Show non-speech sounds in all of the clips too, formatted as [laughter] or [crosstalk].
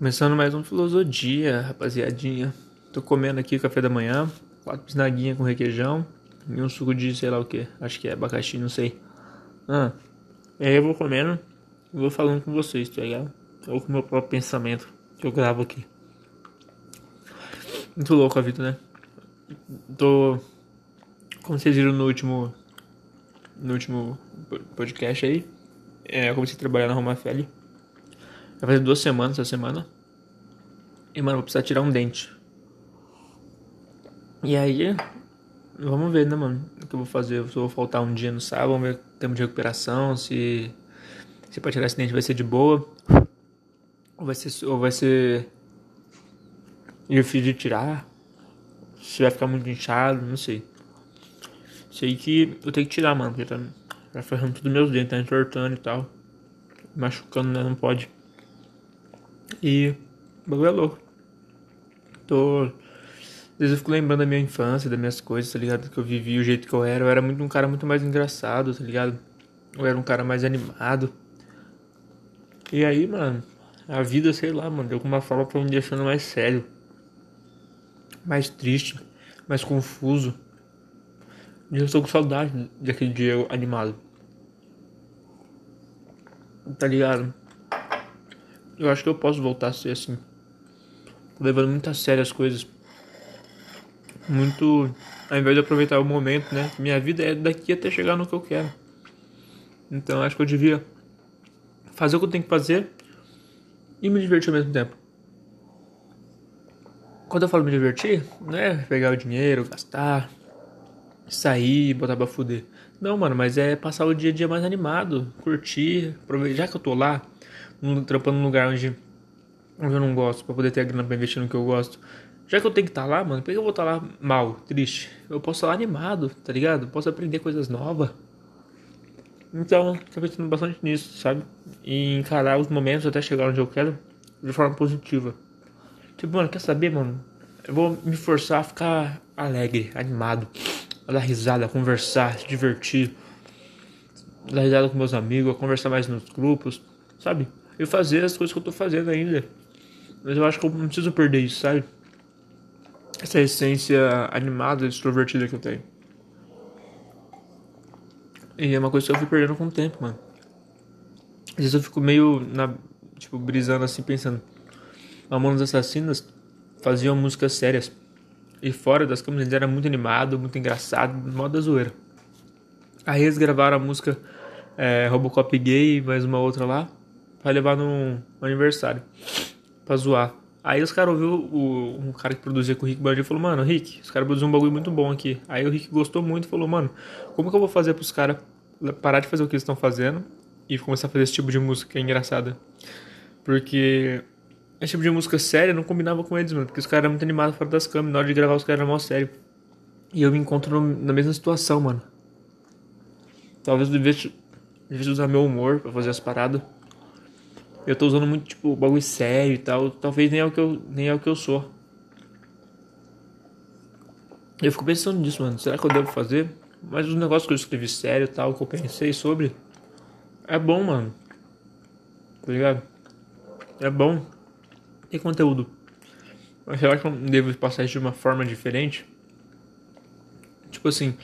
Começando mais um Filosofia, rapaziadinha. Tô comendo aqui café da manhã, quatro bisnaguinhas com requeijão e um suco de sei lá o que. Acho que é abacaxi, não sei. Ah, e aí eu vou comendo e vou falando com vocês, tá ligado? Ou com o meu próprio pensamento que eu gravo aqui. Muito louco a vida, né? Tô. Como vocês viram no último. No último podcast aí, é, eu comecei a trabalhar na Roma Feli. Vai fazer duas semanas essa semana. E, mano, vou precisar tirar um dente. E aí, vamos ver, né, mano? O que eu vou fazer. Se eu vou faltar um dia no sábado, vamos ver o tempo de recuperação. Se, se pra tirar esse dente vai ser de boa. Ou vai ser. Ou vai ser. Difícil de tirar. Se vai ficar muito inchado, não sei. Sei que eu tenho que tirar, mano, porque tá, tá ferrando tudo meus dentes, tá entortando e tal. Machucando, né? Não pode. E o bagulho é louco. Tô. Às vezes eu fico lembrando da minha infância, das minhas coisas, tá ligado? Que eu vivi, o jeito que eu era. Eu era muito um cara muito mais engraçado, tá ligado? Eu era um cara mais animado. E aí, mano, a vida, sei lá, mano, de alguma forma foi me deixando mais sério. Mais triste, mais confuso. E eu estou com saudade daquele dia animado. Tá ligado? Eu acho que eu posso voltar a ser assim. Levando muito a sério as coisas. Muito. Ao invés de aproveitar o momento, né? Minha vida é daqui até chegar no que eu quero. Então acho que eu devia fazer o que eu tenho que fazer e me divertir ao mesmo tempo. Quando eu falo me divertir, não é pegar o dinheiro, gastar, sair, botar pra fuder. Não, mano, mas é passar o dia a dia mais animado, curtir, aproveitar. Já que eu tô lá, trampando num lugar onde, eu não gosto, pra poder ter a grana pra investir no que eu gosto. Já que eu tenho que estar tá lá, mano, por que eu vou estar tá lá mal, triste? Eu posso estar lá animado, tá ligado? posso aprender coisas novas. Então, tô pensando bastante nisso, sabe? E encarar os momentos até chegar onde eu quero de forma positiva. Tipo, mano, quer saber, mano? Eu vou me forçar a ficar alegre, animado, a dar risada, a conversar, se divertir, dar risada com meus amigos, a conversar mais nos grupos, sabe? E fazer as coisas que eu tô fazendo ainda. Mas eu acho que eu não preciso perder isso, sabe? Essa essência animada, extrovertida que eu tenho. E é uma coisa que eu fui perdendo com o tempo, mano. Às vezes eu fico meio, na, tipo, brisando assim, pensando. Mamonas Assassinas faziam músicas sérias. E fora das câmeras eles eram muito animado, muito engraçado, moda zoeira. Aí eles gravaram a música é, Robocop Gay e mais uma outra lá vai levar num aniversário pra zoar. Aí os caras ouviu o, um cara que produzia com o Rick Bandinho e falou, mano, Rick, os caras produziram um bagulho muito bom aqui. Aí o Rick gostou muito e falou, mano, como que eu vou fazer pros caras parar de fazer o que eles estão fazendo e começar a fazer esse tipo de música engraçada? Porque esse tipo de música séria não combinava com eles, mano, porque os caras eram muito animados fora das câmeras, na hora de gravar os caras eram mal sério. E eu me encontro no, na mesma situação, mano. Talvez eu devesse, devesse usar meu humor pra fazer as paradas. Eu tô usando muito, tipo, bagulho sério e tal. Talvez nem é o que eu, nem é o que eu sou. Eu fico pensando nisso, mano. Será que eu devo fazer? Mas os negócios que eu escrevi sério e tal, que eu pensei sobre. É bom, mano. Tá ligado? É bom. Tem conteúdo. Mas será que eu devo passar isso de uma forma diferente? Tipo assim,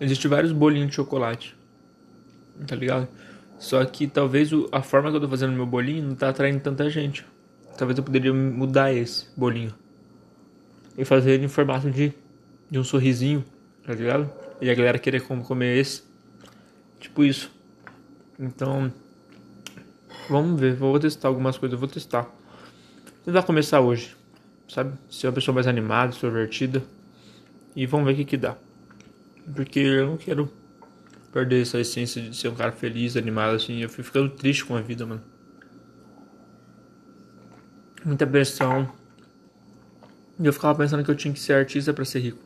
existem vários bolinhos de chocolate. Tá ligado? Só que talvez a forma que eu tô fazendo meu bolinho não tá atraindo tanta gente. Talvez eu poderia mudar esse bolinho. E fazer ele em formato de, de um sorrisinho, tá ligado? E a galera querer comer esse. Tipo isso. Então, vamos ver. Vou testar algumas coisas. Vou testar. Tentar começar hoje, sabe? Ser uma pessoa mais animada, extrovertida. E vamos ver o que que dá. Porque eu não quero perder essa essência de ser um cara feliz, animado, assim. Eu fui ficando triste com a vida, mano. Muita pressão. E eu ficava pensando que eu tinha que ser artista para ser rico.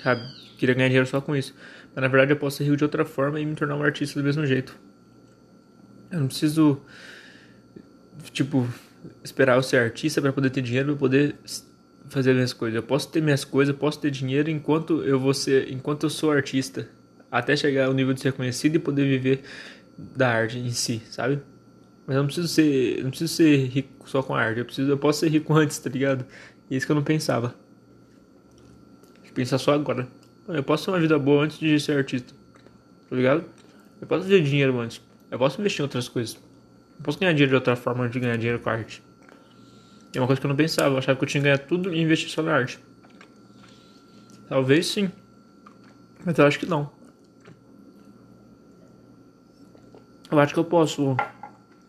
Sabe? Queria ganhar dinheiro só com isso. Mas na verdade eu posso ser rico de outra forma e me tornar um artista do mesmo jeito. Eu não preciso, tipo, esperar eu ser artista para poder ter dinheiro para poder fazer minhas coisas. Eu posso ter minhas coisas, posso ter dinheiro enquanto eu vou ser, enquanto eu sou artista até chegar ao nível de ser conhecido e poder viver da arte em si, sabe? Mas eu não preciso ser. Eu não preciso ser rico só com arte. Eu, preciso, eu posso ser rico [laughs] antes, tá ligado? E é isso que eu não pensava. Pensar só agora. Eu posso ter uma vida boa antes de ser artista. Tá ligado? Eu posso ter dinheiro antes. Eu posso investir em outras coisas. Eu posso ganhar dinheiro de outra forma de ganhar dinheiro com arte. É uma coisa que eu não pensava. Eu achava que eu tinha que ganhar tudo e investir só na arte. Talvez sim. Mas eu acho que não. Eu acho que eu posso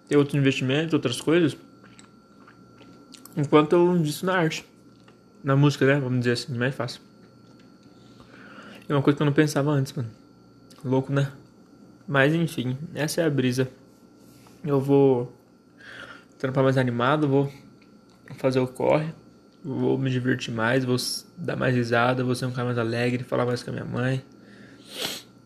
ter outros investimentos, outras coisas. Enquanto eu invisto na arte. Na música, né? Vamos dizer assim, mais fácil. É uma coisa que eu não pensava antes, mano. Louco, né? Mas enfim, essa é a brisa. Eu vou trampar mais animado, vou fazer o corre, vou me divertir mais, vou dar mais risada, vou ser um cara mais alegre, falar mais com a minha mãe,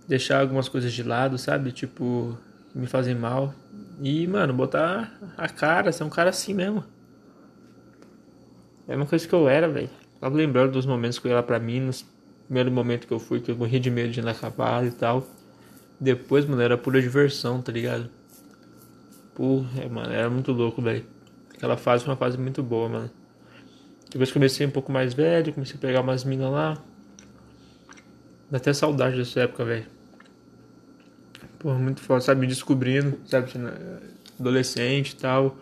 deixar algumas coisas de lado, sabe? Tipo, me fazem mal. E, mano, botar a cara, ser um cara assim mesmo. É uma coisa que eu era, velho. Tava lembrando dos momentos que eu ia lá pra Minas. Primeiro momento que eu fui, que eu morri de medo de na cavalo e tal. Depois, mano, era pura diversão, tá ligado? Porra, mano, era muito louco, velho. Aquela fase foi uma fase muito boa, mano. Depois comecei um pouco mais velho, comecei a pegar umas minas lá. Dá até saudade dessa época, velho. Porra, muito foda, sabe? Me descobrindo, sabe? Adolescente e tal.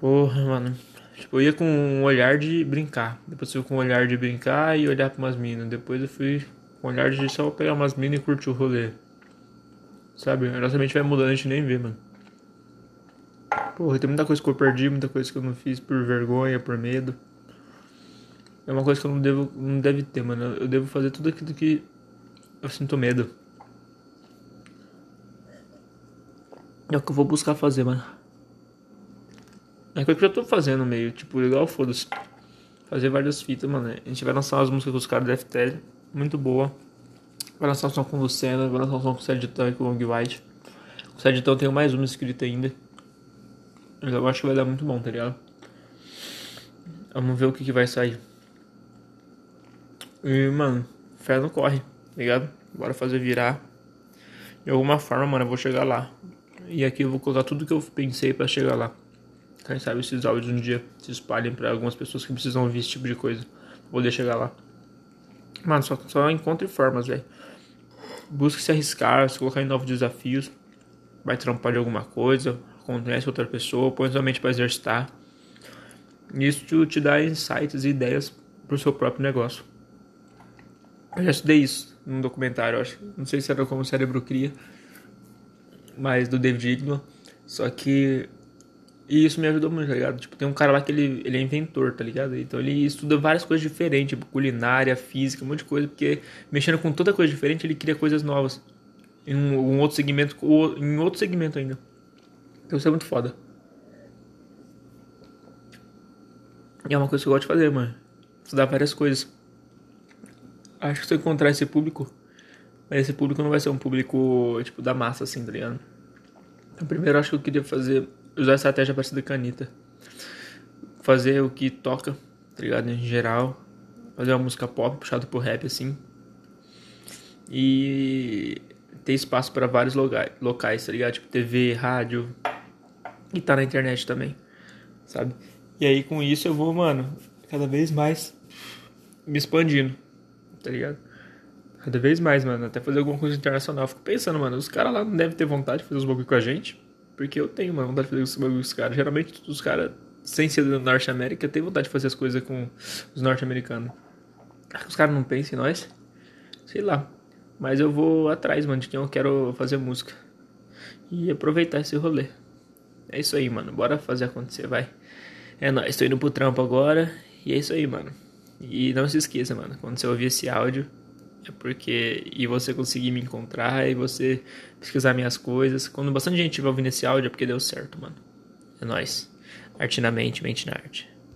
Porra, mano. Tipo, eu ia com um olhar de brincar. Depois eu fui com um olhar de brincar e olhar pra umas minas. Depois eu fui com um olhar de só pegar umas minas e curtir o rolê. Sabe? A nossa mente vai mudando, a gente nem vê, mano. Porra, tem muita coisa que eu perdi, muita coisa que eu não fiz por vergonha, por medo. É uma coisa que eu não devo, não deve ter, mano. Eu devo fazer tudo aquilo que eu sinto medo. É o que eu vou buscar fazer, mano. É coisa que eu já tô fazendo meio, tipo, legal, foda-se. Fazer várias fitas, mano. A gente vai lançar umas músicas com os caras da FTL, muito boa. Vai lançar um som com o Lucena, vai lançar um som com o Seditão e com o Long White. O Seditão tem mais uma escrita ainda. Eu acho que vai dar muito bom, tá ligado? Vamos ver o que, que vai sair. E, mano, fé não corre, tá ligado? Bora fazer virar. De alguma forma, mano, eu vou chegar lá. E aqui eu vou colocar tudo que eu pensei para chegar lá. Quem sabe esses áudios um dia se espalhem para algumas pessoas que precisam ouvir esse tipo de coisa. Vou poder chegar lá. Mano, só, só encontre formas, velho. Busque se arriscar, se colocar em novos desafios. Vai trampar de alguma coisa, conhece outra pessoa, põe sua mente para exercitar. Isso te dá insights e ideias pro seu próprio negócio. Eu já estudei isso num documentário, acho. Não sei se era como o cérebro cria, mas do David Igman. Só que e isso me ajudou muito, tá ligado? Tipo, tem um cara lá que ele, ele é inventor, tá ligado? Então ele estuda várias coisas diferentes, tipo culinária, física, um monte de coisa, porque mexendo com toda coisa diferente, ele cria coisas novas. Em um, um outro segmento, em outro segmento ainda. Então isso é muito foda. E é uma coisa que eu gosto de fazer, mano. Estudar várias coisas. Acho que se eu encontrar esse público, mas esse público não vai ser um público, tipo, da massa, assim, tá ligado? Então, primeiro, acho que eu queria fazer, usar a estratégia parecida com a Anitta. Fazer o que toca, tá ligado? Em geral. Fazer uma música pop, puxado pro rap, assim. E ter espaço para vários locais, tá ligado? Tipo, TV, rádio, e tá na internet também, sabe? E aí com isso eu vou, mano, cada vez mais me expandindo, tá ligado? Cada vez mais, mano, até fazer alguma coisa internacional. Fico pensando, mano, os caras lá não devem ter vontade de fazer os bagulho com a gente, porque eu tenho, mano, vontade de fazer os bagulho com os caras. Geralmente os caras, sem ser da Norte América, têm vontade de fazer as coisas com os norte-americanos. Os caras não pensam em nós? Sei lá. Mas eu vou atrás, mano, de quem eu quero fazer música. E aproveitar esse rolê. É isso aí, mano. Bora fazer acontecer, vai. É nóis, tô indo pro trampo agora. E é isso aí, mano. E não se esqueça, mano. Quando você ouvir esse áudio, é porque. E você conseguir me encontrar e você pesquisar minhas coisas. Quando bastante gente vai ouvindo esse áudio, é porque deu certo, mano. É nóis. Arte na mente, mente na arte.